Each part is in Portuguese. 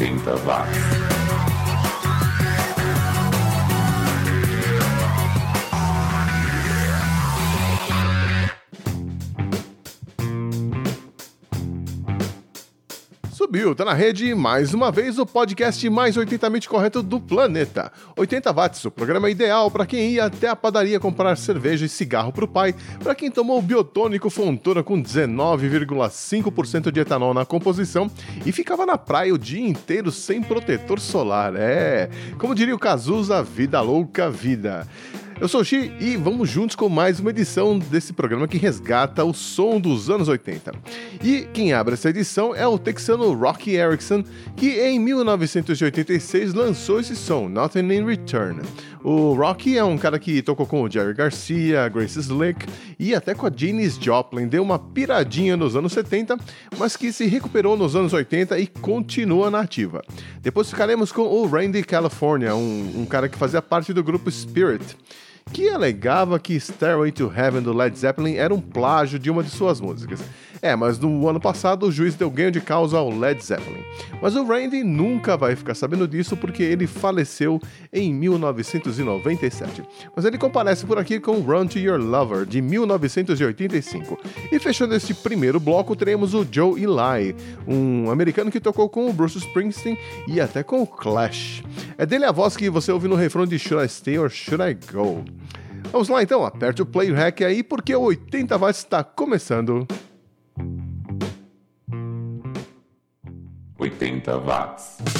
80 watts. Subiu, tá na rede mais uma vez o podcast mais 80mente correto do planeta. 80 watts, o programa ideal para quem ia até a padaria comprar cerveja e cigarro pro pai, para quem tomou o biotônico Fontoura com 19,5% de etanol na composição e ficava na praia o dia inteiro sem protetor solar. É, como diria o Cazuza, vida louca vida. Eu sou o Xi e vamos juntos com mais uma edição desse programa que resgata o som dos anos 80. E quem abre essa edição é o texano Rocky Erickson, que em 1986 lançou esse som, Nothing in Return. O Rocky é um cara que tocou com o Jerry Garcia, Grace Slick e até com a Janis Joplin, deu uma piradinha nos anos 70, mas que se recuperou nos anos 80 e continua na ativa. Depois ficaremos com o Randy California, um, um cara que fazia parte do grupo Spirit que alegava que Stairway to Heaven do Led Zeppelin era um plágio de uma de suas músicas. É, mas no ano passado o juiz deu ganho de causa ao Led Zeppelin. Mas o Randy nunca vai ficar sabendo disso porque ele faleceu em 1997. Mas ele comparece por aqui com Run to Your Lover, de 1985. E fechando este primeiro bloco, teremos o Joe Eli, um americano que tocou com o Bruce Springsteen e até com o Clash. É dele a voz que você ouve no refrão de Should I Stay or Should I Go? Vamos lá então, aperte o play hack aí porque o 80 watts está começando. 80 watts.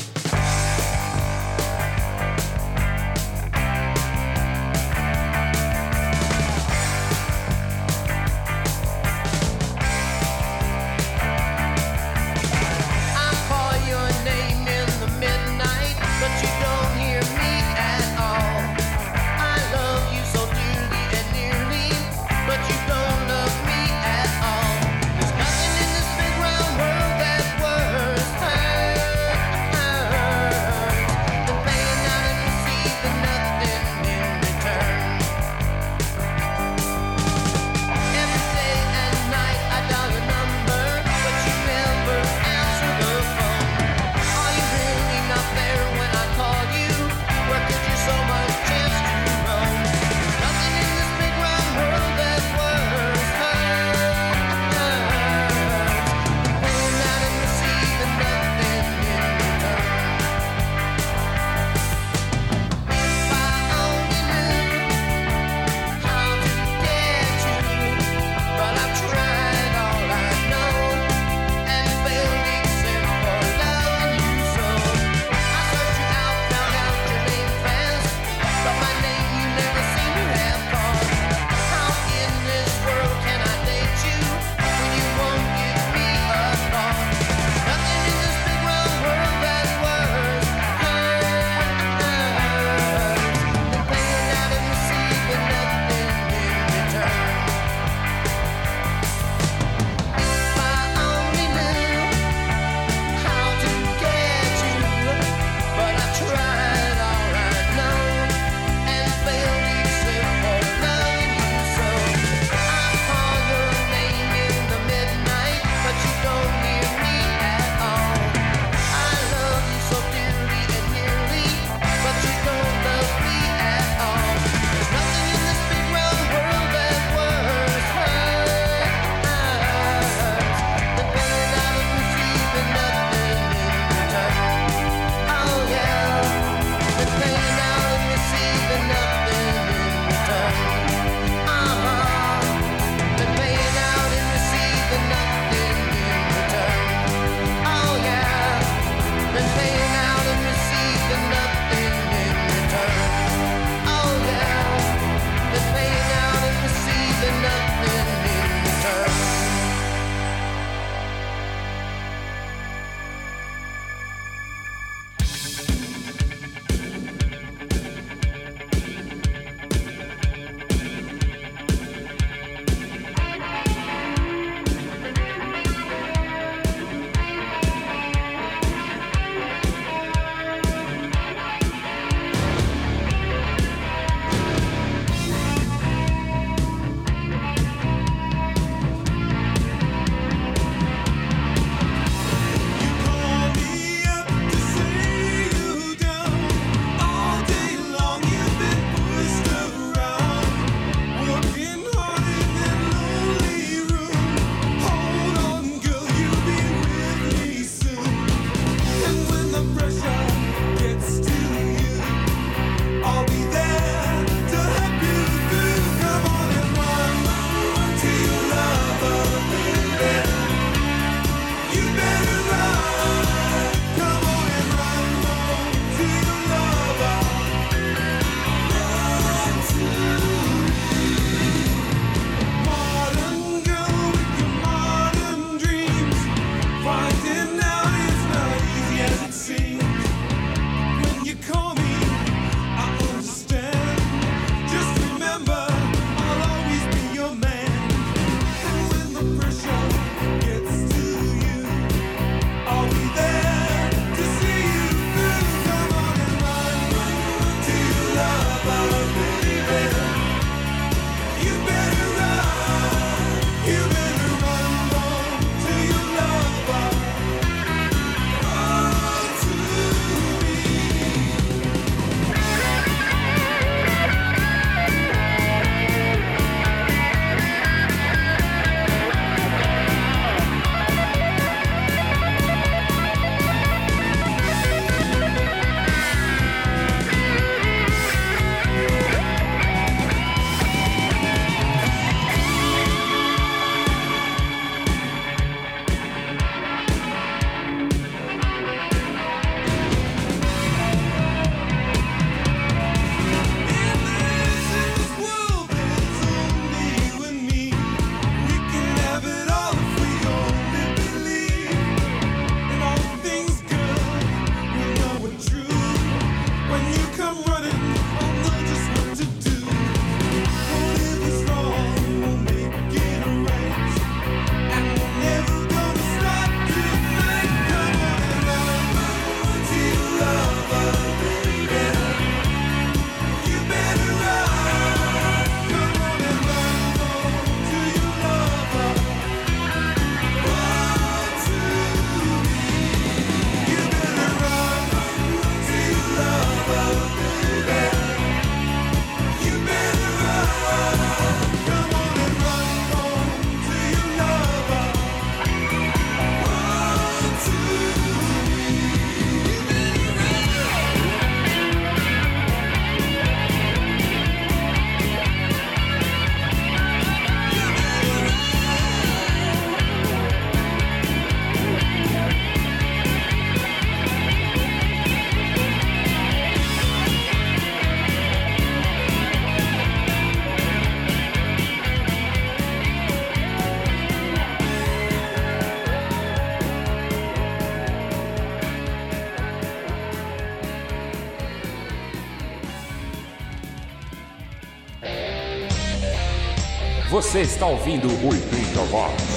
Você está ouvindo 80 Watts.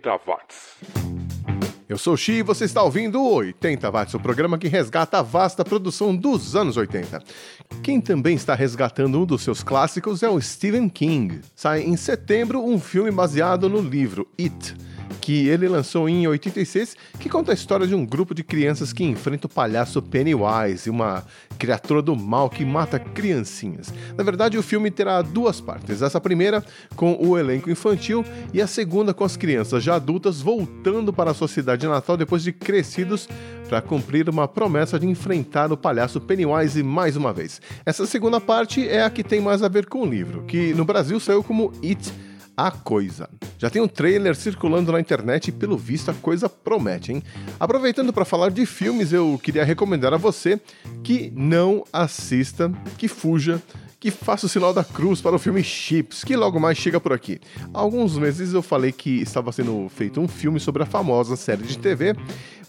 80 watts. Eu sou o Xi e você está ouvindo o 80 Watts, o programa que resgata a vasta produção dos anos 80. Quem também está resgatando um dos seus clássicos é o Stephen King. Sai em setembro um filme baseado no livro It que ele lançou em 86, que conta a história de um grupo de crianças que enfrenta o palhaço Pennywise, uma criatura do mal que mata criancinhas. Na verdade, o filme terá duas partes. Essa primeira com o elenco infantil e a segunda com as crianças já adultas voltando para a sua cidade natal depois de crescidos para cumprir uma promessa de enfrentar o palhaço Pennywise mais uma vez. Essa segunda parte é a que tem mais a ver com o livro, que no Brasil saiu como It a Coisa. Já tem um trailer circulando na internet e, pelo visto, a coisa promete, hein? Aproveitando para falar de filmes, eu queria recomendar a você que não assista, que fuja, que faça o sinal da cruz para o filme Chips, que logo mais chega por aqui. Há alguns meses eu falei que estava sendo feito um filme sobre a famosa série de TV,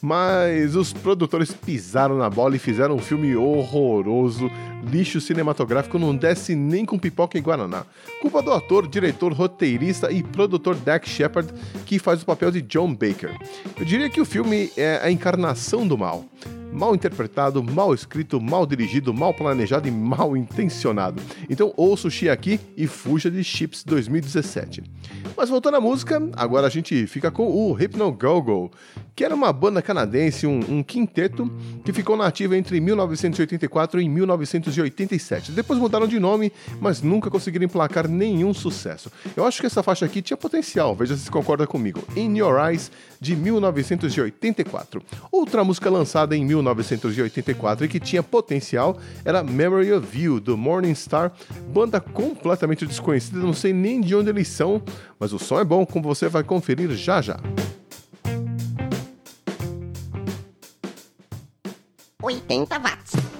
mas os produtores pisaram na bola e fizeram um filme horroroso, lixo cinematográfico não desce nem com pipoca e guaraná. Culpa do ator, diretor, roteirista e produtor Dak Shepard, que faz o papel de John Baker. Eu diria que o filme é a encarnação do mal mal interpretado, mal escrito, mal dirigido, mal planejado e mal intencionado. Então ouça o Xi aqui e fuja de Chips 2017. Mas voltando à música, agora a gente fica com o Hypno Go Go, que era uma banda canadense, um, um quinteto, que ficou na ativa entre 1984 e 1987. Depois mudaram de nome, mas nunca conseguiram emplacar nenhum sucesso. Eu acho que essa faixa aqui tinha potencial, veja se concorda comigo. In Your Eyes, de 1984. Outra música lançada em 1984 e que tinha potencial era Memory of You, do Morning Star, banda completamente desconhecida, não sei nem de onde eles são, mas o som é bom, como você vai conferir já já. 80 watts.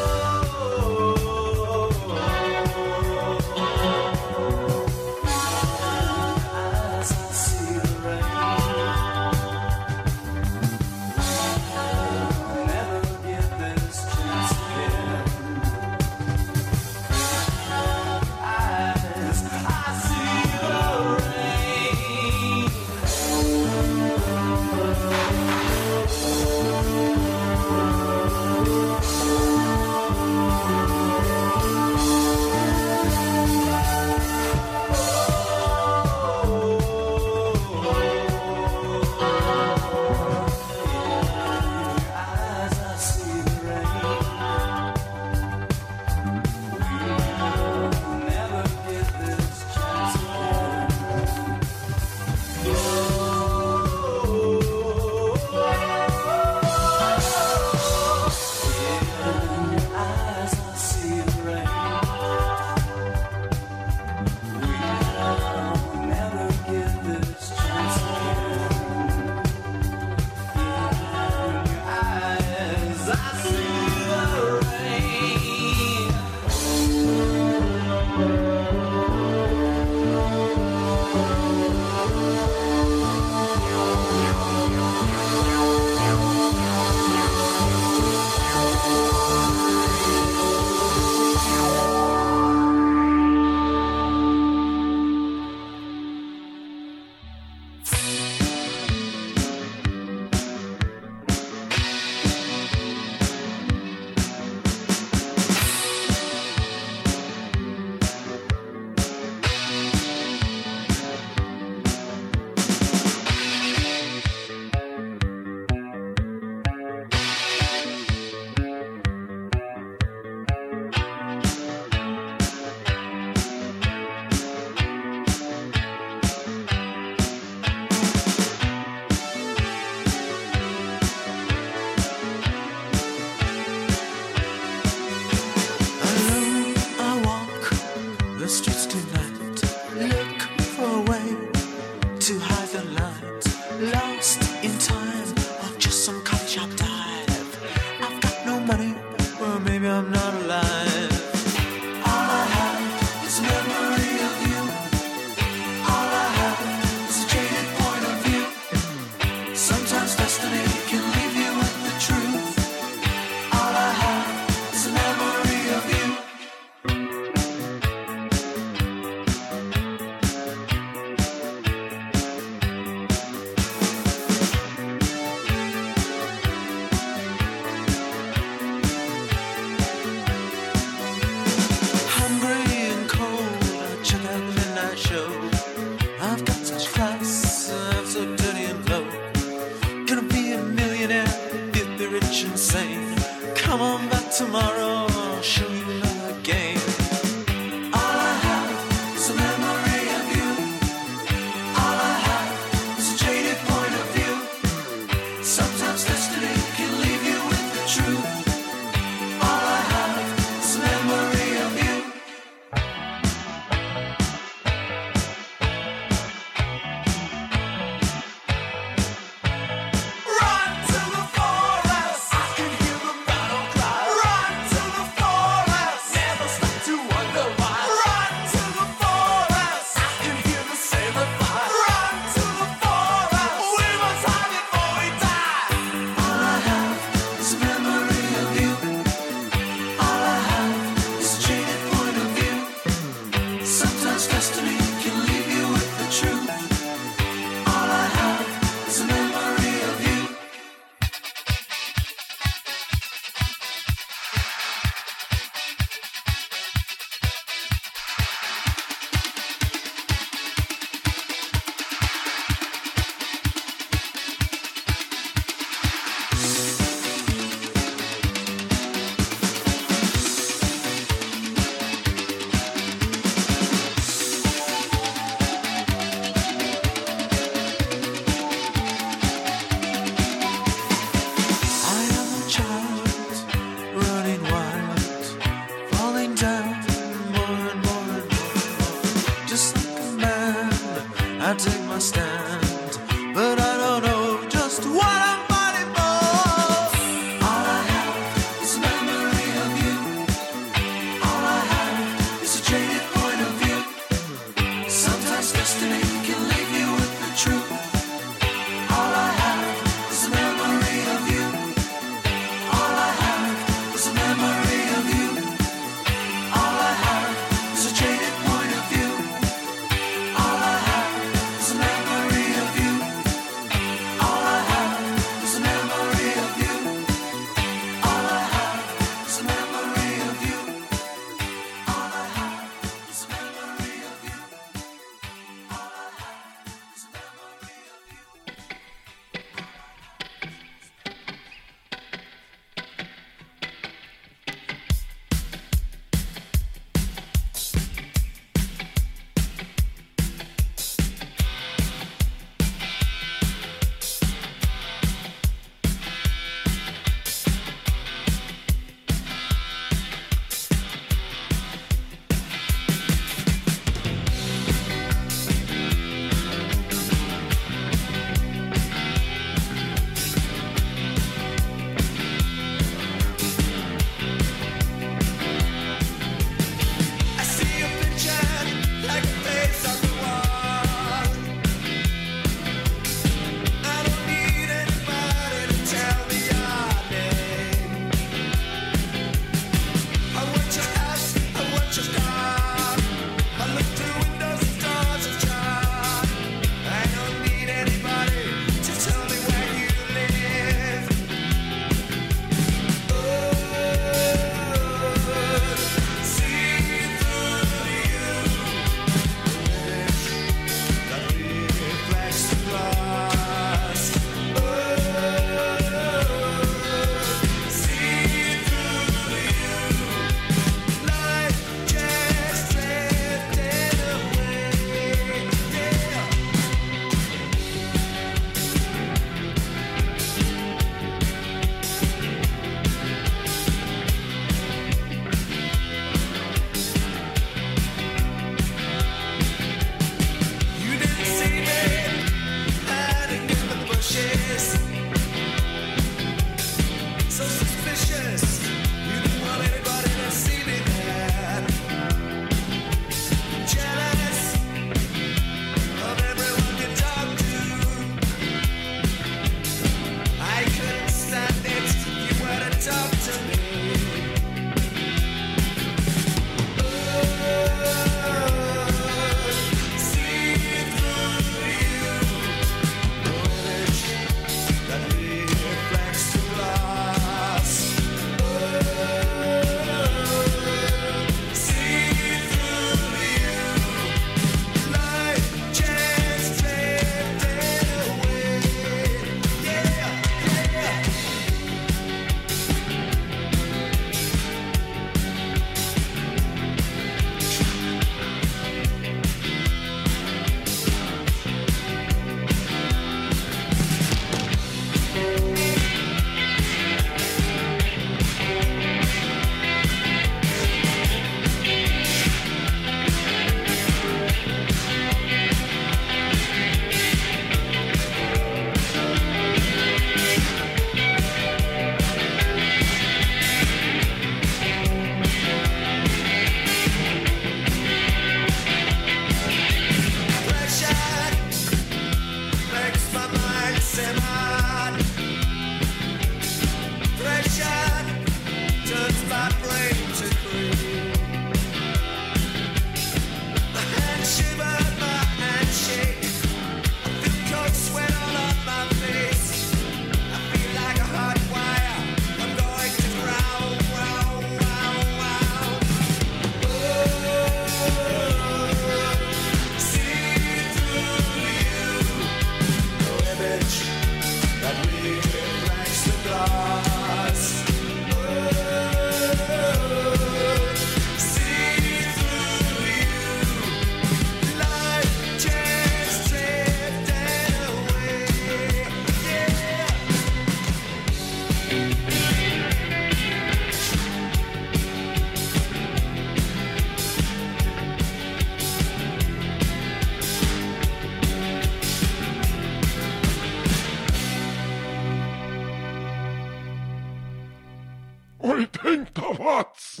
80 watts.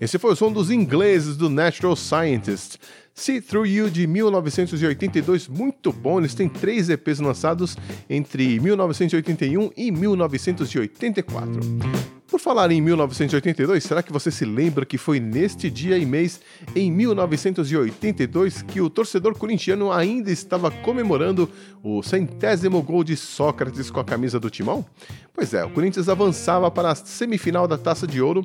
Esse foi o som dos ingleses do Natural Scientist. See Through You de 1982, muito bom. Eles têm três EPs lançados entre 1981 e 1984. Por falar em 1982, será que você se lembra que foi neste dia e mês, em 1982, que o torcedor corintiano ainda estava comemorando o centésimo gol de Sócrates com a camisa do timão? Pois é, o Corinthians avançava para a semifinal da Taça de Ouro,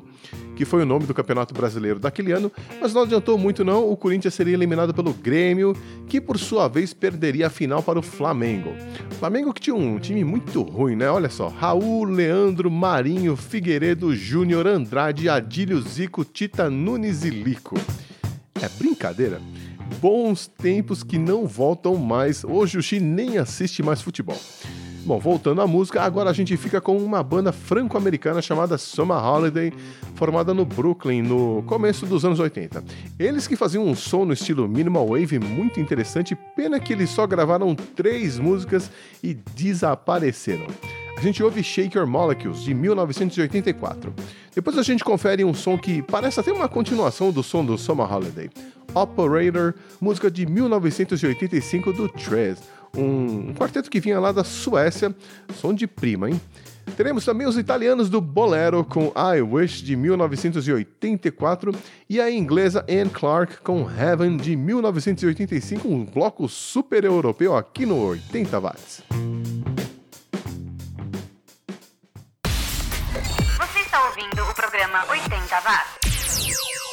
que foi o nome do Campeonato Brasileiro daquele ano, mas não adiantou muito não, o Corinthians seria eliminado pelo Grêmio, que por sua vez perderia a final para o Flamengo. O Flamengo que tinha um time muito ruim, né? Olha só, Raul, Leandro, Marinho, Figueiredo, Júnior, Andrade, Adílio, Zico, Tita, Nunes e Lico. É brincadeira? Bons tempos que não voltam mais. Hoje o Xi nem assiste mais futebol. Bom, voltando à música, agora a gente fica com uma banda franco-americana chamada Summer Holiday, formada no Brooklyn no começo dos anos 80. Eles que faziam um som no estilo minimal wave muito interessante, pena que eles só gravaram três músicas e desapareceram. A gente ouve Shake Your Molecules, de 1984. Depois a gente confere um som que parece até uma continuação do som do Summer Holiday. Operator, música de 1985 do Trez um, quarteto que vinha lá da Suécia, som de prima, hein? Teremos também os italianos do Bolero com I Wish de 1984 e a inglesa Anne Clark com Heaven de 1985, um bloco super europeu aqui no 80 watts. Programa 80 Watts.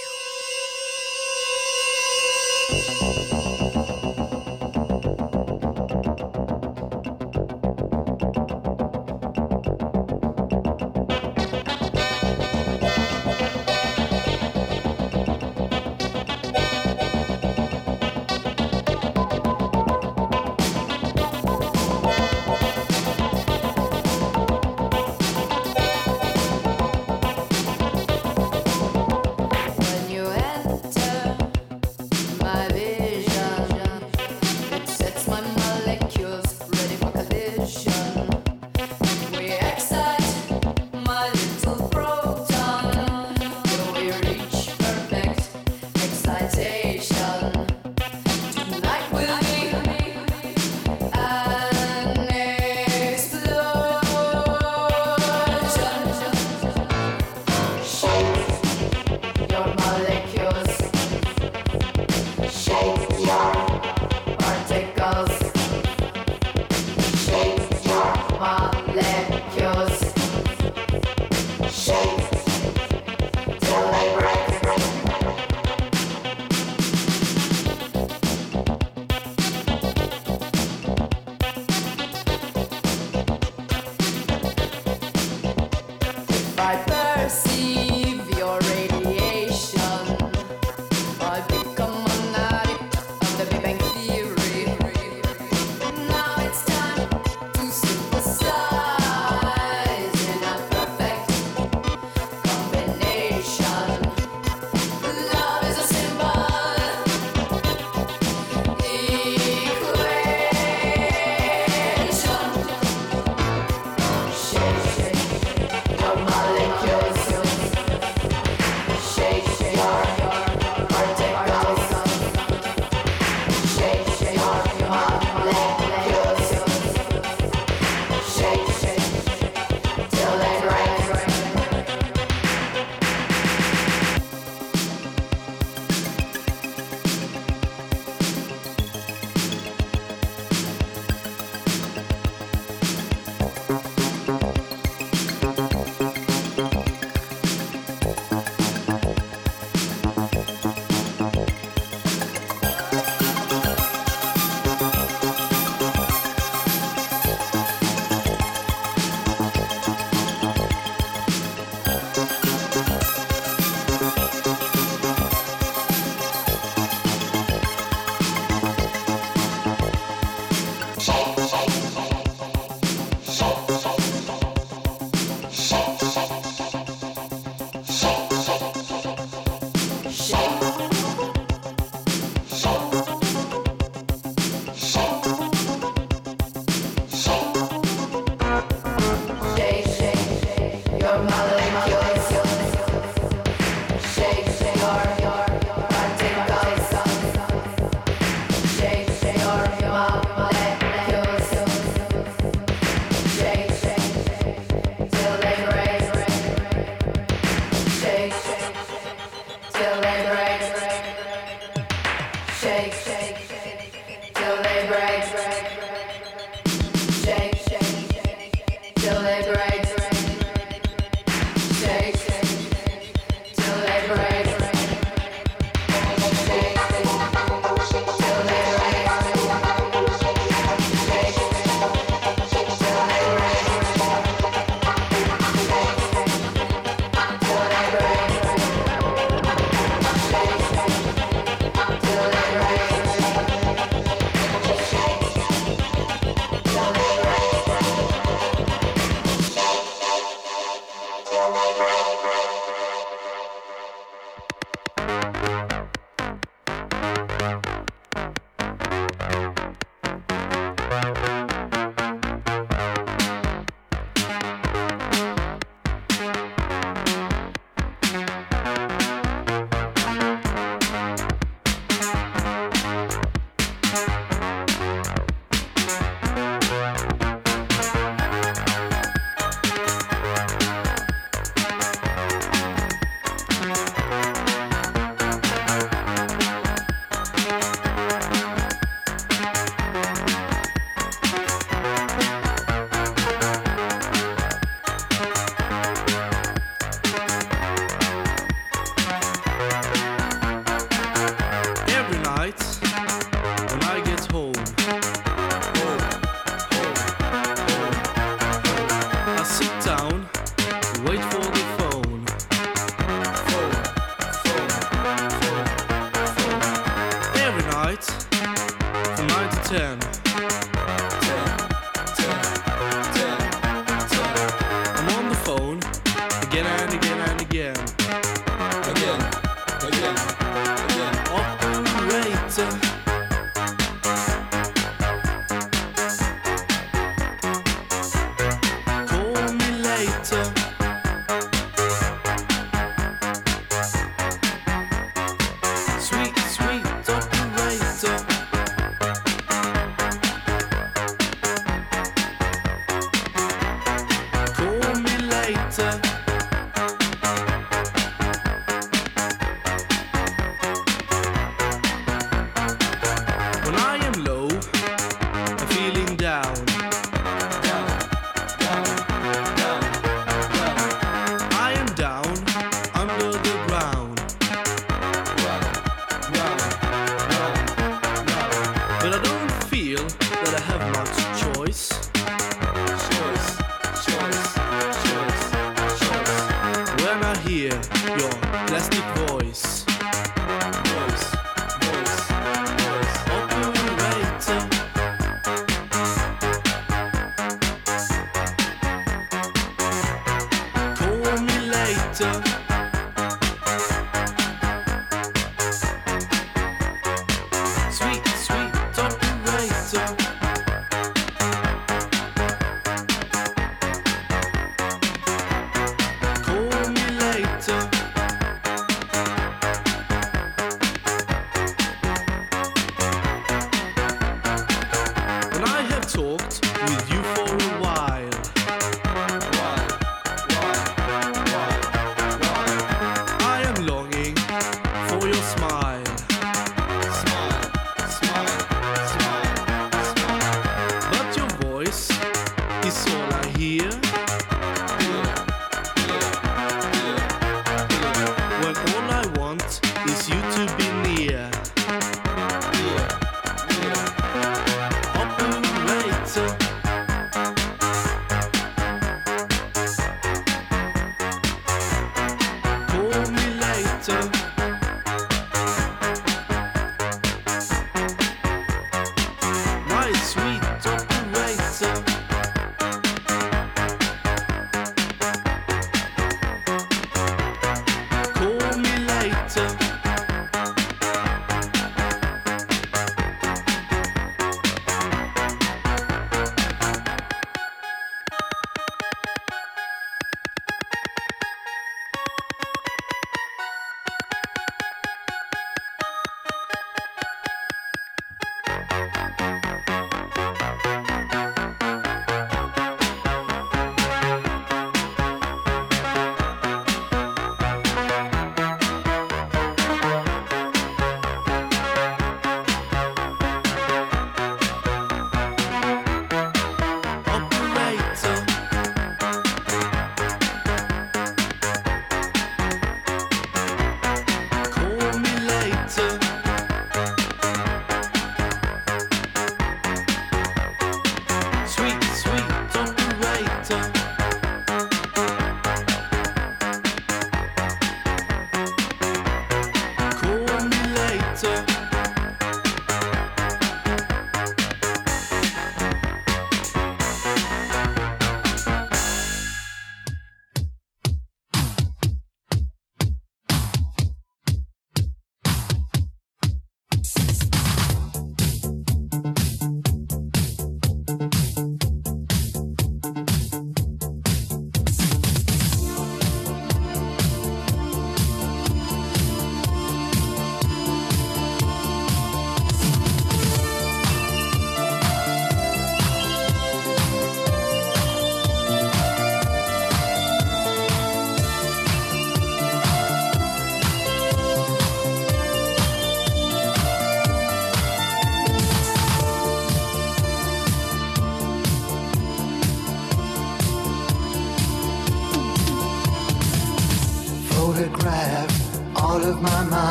winter.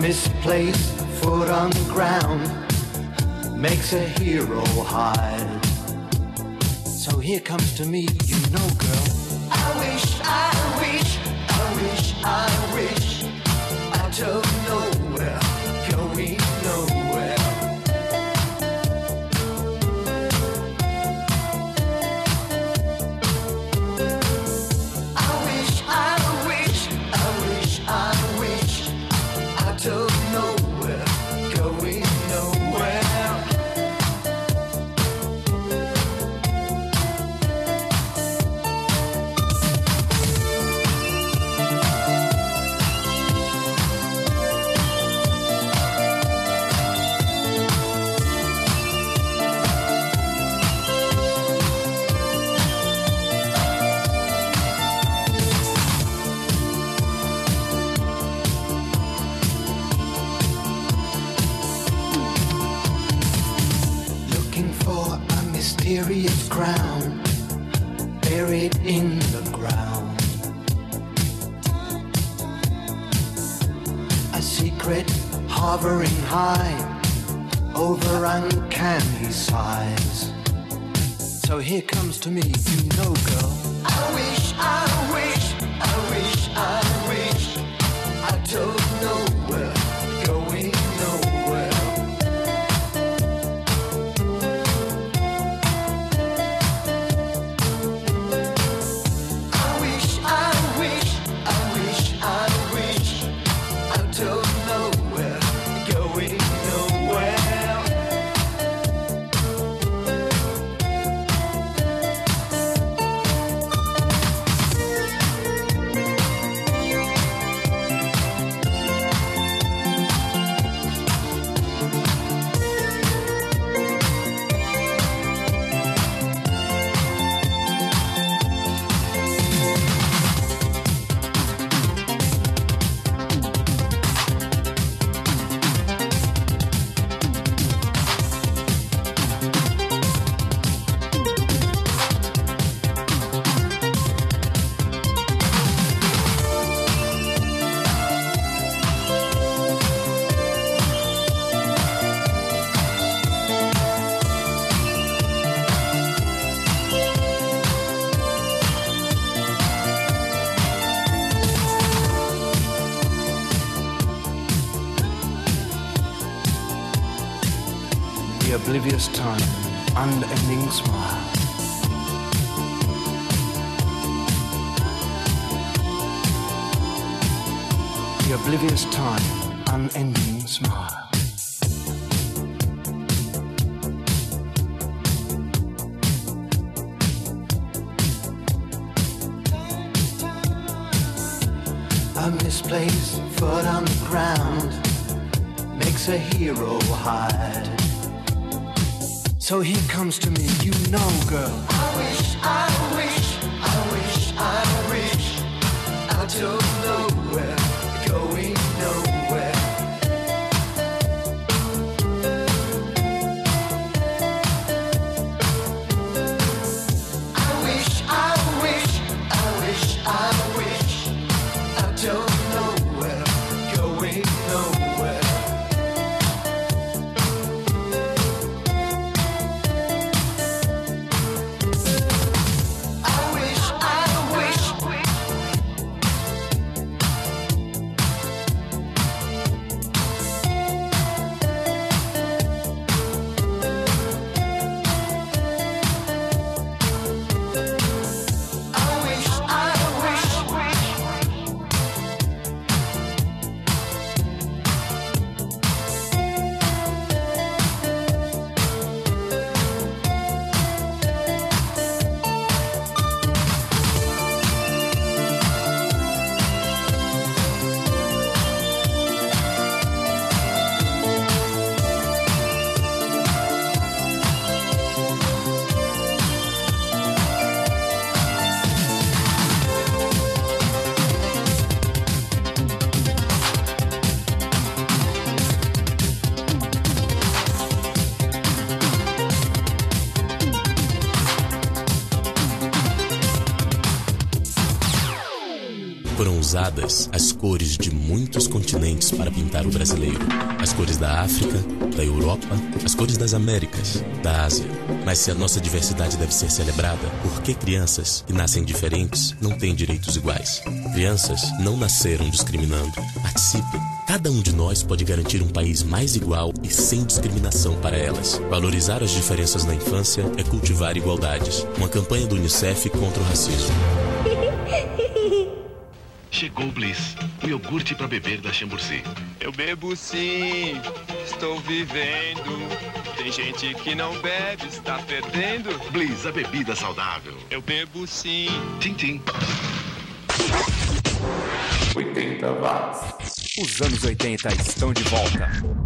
misplaced foot on the ground makes a hero hide. So here comes to me, you know, girl. I wish, I wish, I wish, I wish. it in the ground. A secret hovering high over uncanny sighs. So here comes to me, you know, girl. girl. I wish I as cores de muitos continentes para pintar o brasileiro. As cores da África, da Europa, as cores das Américas, da Ásia. Mas se a nossa diversidade deve ser celebrada, por que crianças que nascem diferentes não têm direitos iguais? Crianças não nasceram discriminando. Participe. Cada um de nós pode garantir um país mais igual e sem discriminação para elas. Valorizar as diferenças na infância é cultivar igualdades. Uma campanha do Unicef contra o racismo. Chegou o Bliss, o iogurte para beber da Chamburci. Eu bebo sim, estou vivendo. Tem gente que não bebe, está perdendo. Bliss, a bebida saudável. Eu bebo sim. Tim, tim. 80 watts. Os anos 80 estão de volta.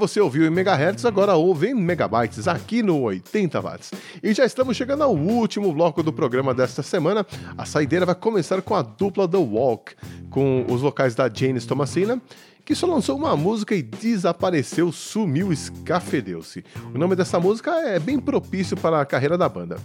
você ouviu em megahertz agora ouve em megabytes aqui no 80 watts. E já estamos chegando ao último bloco do programa desta semana. A saideira vai começar com a dupla The Walk, com os vocais da Janis Thomasina que só lançou uma música e desapareceu, sumiu, escafedeu-se. O nome dessa música é bem propício para a carreira da banda.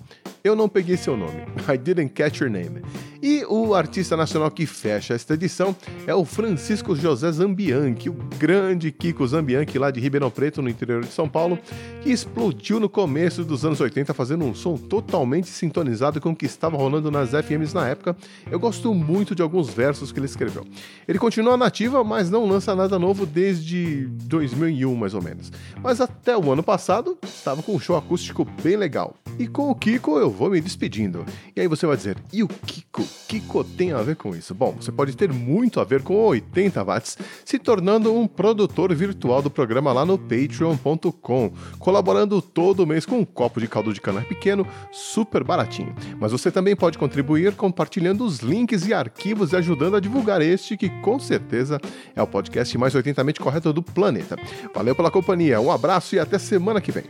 Eu não peguei seu nome. I didn't catch your name. E o artista nacional que fecha esta edição é o Francisco José Zambianchi, o grande Kiko Zambianchi lá de Ribeirão Preto, no interior de São Paulo, que explodiu no começo dos anos 80 fazendo um som totalmente sintonizado com o que estava rolando nas FMs na época. Eu gosto muito de alguns versos que ele escreveu. Ele continua nativa, mas não lança nada novo desde 2001 mais ou menos. Mas até o ano passado estava com um show acústico bem legal. E com o Kiko eu vou me despedindo. E aí você vai dizer, e o Kiko? Kiko tem a ver com isso? Bom, você pode ter muito a ver com 80 watts, se tornando um produtor virtual do programa lá no patreon.com, colaborando todo mês com um copo de caldo de cana pequeno, super baratinho. Mas você também pode contribuir compartilhando os links e arquivos e ajudando a divulgar este que com certeza é o podcast mais 80mente correto do planeta. Valeu pela companhia, um abraço e até semana que vem.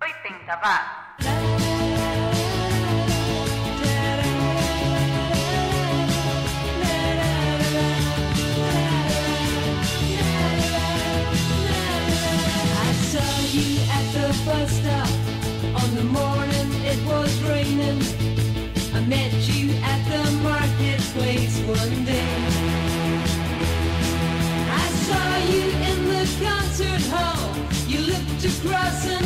80ます。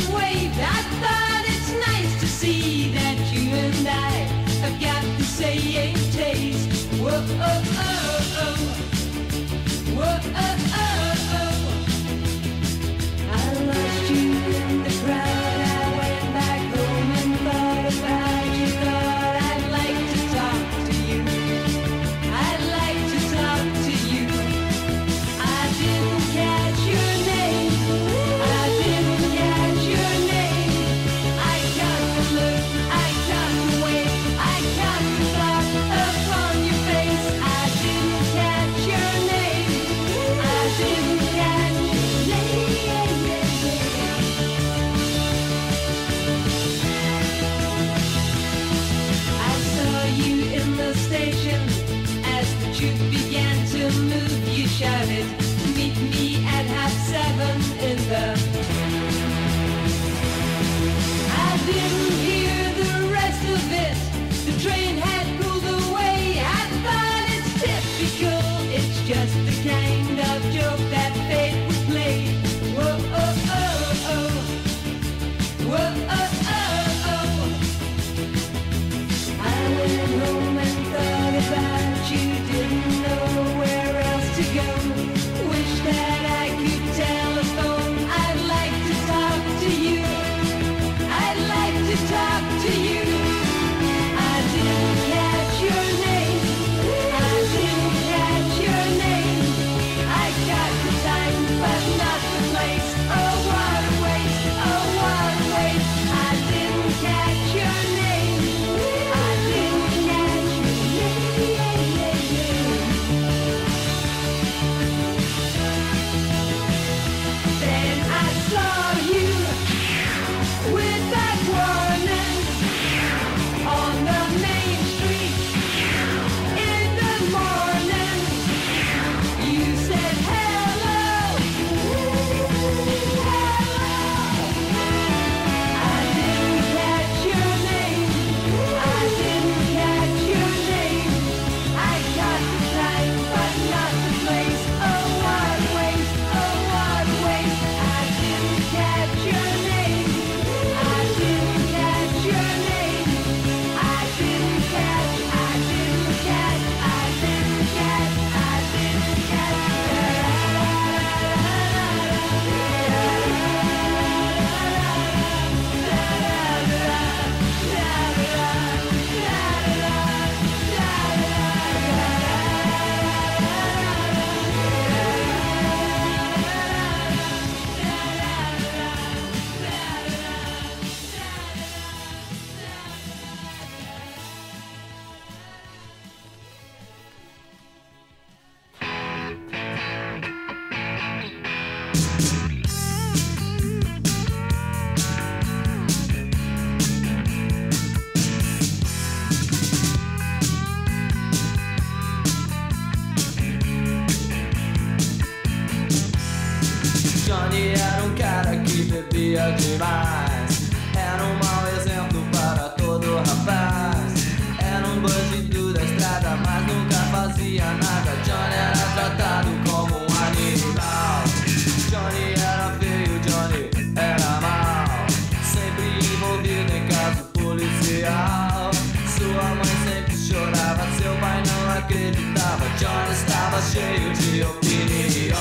Cheio de opiniões.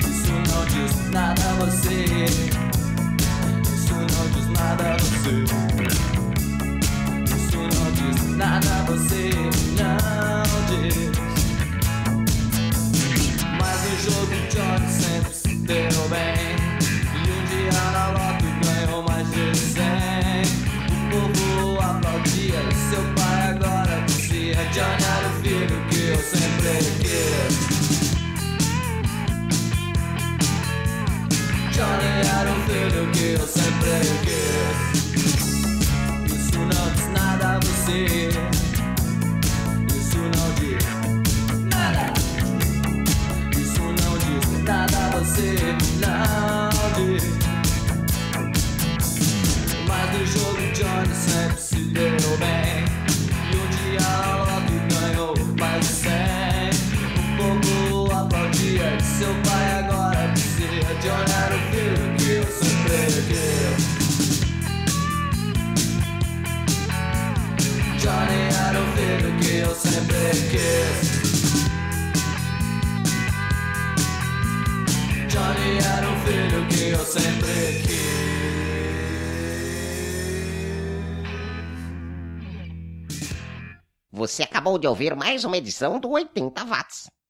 Isso não diz nada a você. Isso não diz nada a você. Isso não diz nada a você. Não diz. Mas no jogo Johnny sempre se deu bem. E um dia na loto ganhou mais de 100. O povo aplaudia seu pai agora dizia: Johnny era o filho sempre quis. Johnny era o filho que eu sempre quis. Isso não diz nada a você. Isso não diz nada. Isso não diz nada a você. Não diz. Mas no jogo Johnny sempre se deu bem. Quis. Johnny era o filho que eu sempre quis. Você acabou de ouvir mais uma edição do 80 Watts.